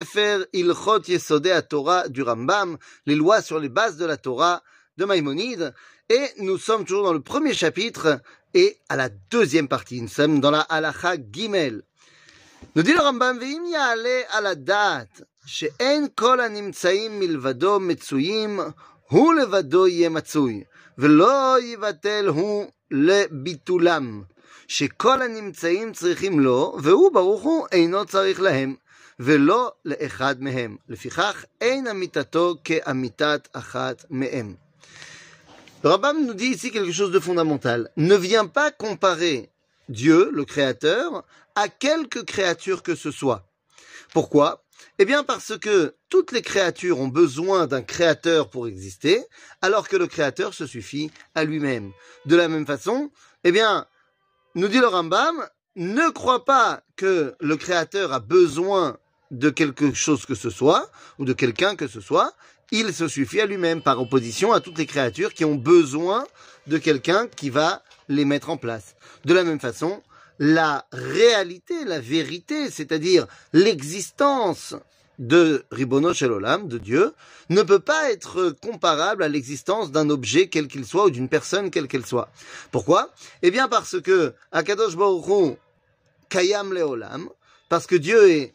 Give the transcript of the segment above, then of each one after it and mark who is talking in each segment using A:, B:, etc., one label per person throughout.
A: Sefer Ilchot Yesodei Torah du Rambam, les lois sur les bases de la Torah de Maïmonide. Et nous sommes toujours dans le premier chapitre et à la deuxième partie. Nous sommes dans la Halacha Gimel. Nous dit le Rambam, Ve'im ya'ale ala da'at, she'en kol הנמצאים מלבדו מצויים, הוא לבדו יהיה מצוי, ולא יבטל הוא לביטולם, שכל הנמצאים צריכים לו, והוא ברוך הוא אינו צריך להם. ולא לאחד מהם. לפיכך אין אמיתתו כאמיתת אחת מהם. Le Rambam nous dit ici quelque chose de fondamental. Ne viens pas comparer Dieu, le Créateur, à quelque créature que ce soit. Pourquoi Eh bien parce que toutes les créatures ont besoin d'un Créateur pour exister, alors que le Créateur se suffit à lui-même. De la même façon, eh bien, nous dit le Rambam, ne crois pas que le Créateur a besoin de quelque chose que ce soit, ou de quelqu'un que ce soit, il se suffit à lui-même, par opposition à toutes les créatures qui ont besoin de quelqu'un qui va les mettre en place. De la même façon, la réalité, la vérité, c'est-à-dire l'existence de Ribono Olam, de Dieu, ne peut pas être comparable à l'existence d'un objet quel qu'il soit ou d'une personne quelle qu'elle soit. Pourquoi? Eh bien parce que Akadosh Baruch Kayam Leolam, parce que Dieu est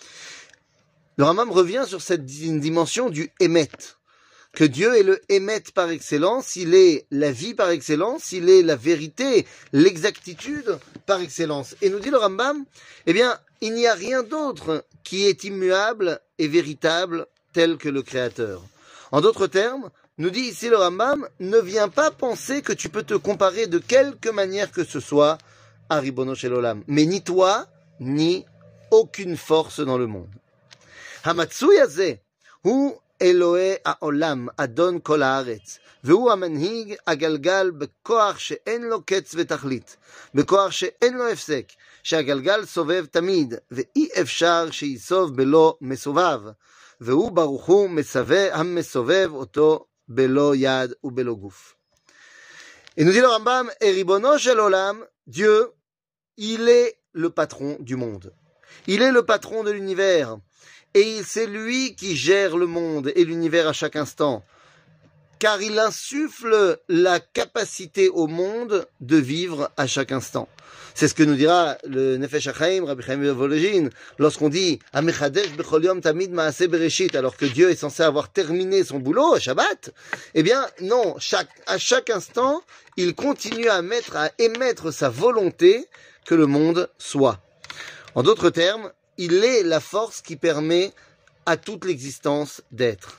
A: Le Ramam revient sur cette dimension du Emet, que Dieu est le Emet par excellence, il est la vie par excellence, il est la vérité, l'exactitude par excellence. Et nous dit le Rambam, eh bien, il n'y a rien d'autre qui est immuable et véritable tel que le Créateur. En d'autres termes, nous dit ici le Rambam, ne viens pas penser que tu peux te comparer de quelque manière que ce soit à Ribono Olam. Mais ni toi, ni aucune force dans le monde. המצוי הזה הוא אלוהי העולם, אדון כל הארץ, והוא המנהיג הגלגל בכוח שאין לו קץ ותכלית, בכוח שאין לו הפסק, שהגלגל סובב תמיד, ואי אפשר שיסוב בלא מסובב, והוא ברוך הוא מסווה, המסובב אותו בלא יד ובלא גוף. Et nous dit le Rambam, et Ribono shel Olam, Dieu, il est le patron du monde. Il est le patron de l'univers. Et c'est lui qui gère le monde et l'univers à chaque instant. Car il insuffle la capacité au monde de vivre à chaque instant. C'est ce que nous dira le Nefesh HaChaim, Rabbi Chaim lorsqu'on dit Amechadesh tamid maaseh bereshit, alors que Dieu est censé avoir terminé son boulot à Shabbat. Eh bien, non, à chaque instant, il continue à mettre, à émettre sa volonté que le monde soit. En d'autres termes, il est la force qui permet à toute l'existence d'être.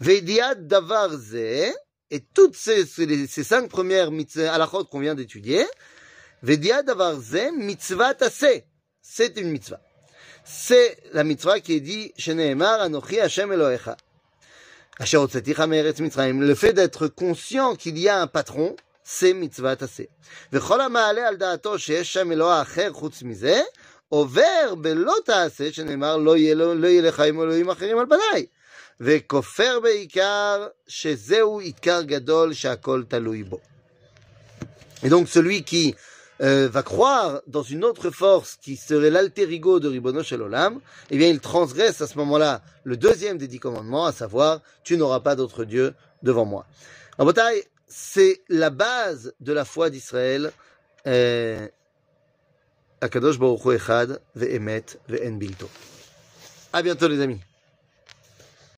A: Vediad Davarze, et toutes ces, ces, ces cinq premières halachot qu'on vient d'étudier, Vediad Davarze, mitzvah tase, c'est une mitzvah. C'est la mitzvah qui est dit chez Nehemar, Anochi Hashem Elohecha. Le fait d'être conscient qu'il y a un patron, c'est mitzvah tase. Vechol ha'ma'ale al עובר בלא תעשה, שנאמר לא יהיה, לא, לא יהיה לך עם אלוהים אחרים על פניי. וכופר בעיקר שזהו עיקר גדול שהכל תלוי בו. Et donc celui qui euh, va croire dans une autre force qui serait l'alter ego de Ribono Shel Olam, eh bien il transgresse à ce moment-là le deuxième des dix commandements, à savoir tu n'auras pas d'autre Dieu devant moi. En bataille, c'est la base de la foi d'Israël. Euh, Akadosh Baruch Hu Echad, Ve'emet, Ve'en Bilto. À bientôt les amis.